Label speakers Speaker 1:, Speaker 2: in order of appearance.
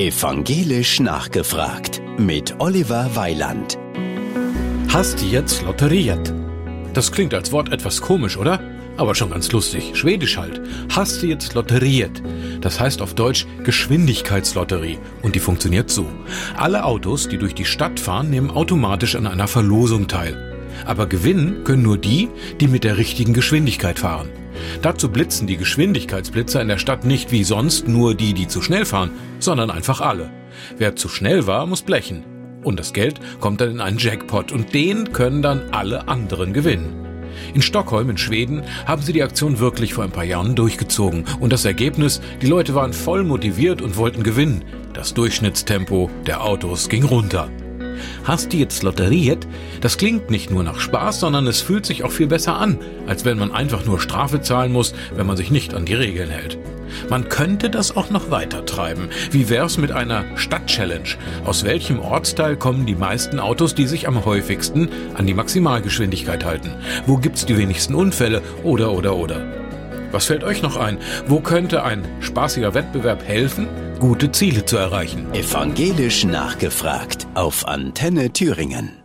Speaker 1: Evangelisch nachgefragt mit Oliver Weiland.
Speaker 2: Hast jetzt lotteriert? Das klingt als Wort etwas komisch, oder? Aber schon ganz lustig. Schwedisch halt. Hast du jetzt lotteriert? Das heißt auf Deutsch Geschwindigkeitslotterie. Und die funktioniert so. Alle Autos, die durch die Stadt fahren, nehmen automatisch an einer Verlosung teil. Aber gewinnen können nur die, die mit der richtigen Geschwindigkeit fahren. Dazu blitzen die Geschwindigkeitsblitzer in der Stadt nicht wie sonst nur die, die zu schnell fahren, sondern einfach alle. Wer zu schnell war, muss blechen. Und das Geld kommt dann in einen Jackpot und den können dann alle anderen gewinnen. In Stockholm in Schweden haben sie die Aktion wirklich vor ein paar Jahren durchgezogen und das Ergebnis, die Leute waren voll motiviert und wollten gewinnen. Das Durchschnittstempo der Autos ging runter. Hast du jetzt lotteriert? Das klingt nicht nur nach Spaß, sondern es fühlt sich auch viel besser an, als wenn man einfach nur Strafe zahlen muss, wenn man sich nicht an die Regeln hält. Man könnte das auch noch weiter treiben. Wie wär's mit einer Stadt-Challenge? Aus welchem Ortsteil kommen die meisten Autos, die sich am häufigsten an die Maximalgeschwindigkeit halten? Wo gibt's die wenigsten Unfälle? Oder, oder, oder. Was fällt euch noch ein? Wo könnte ein spaßiger Wettbewerb helfen, gute Ziele zu erreichen?
Speaker 1: Evangelisch nachgefragt auf Antenne Thüringen.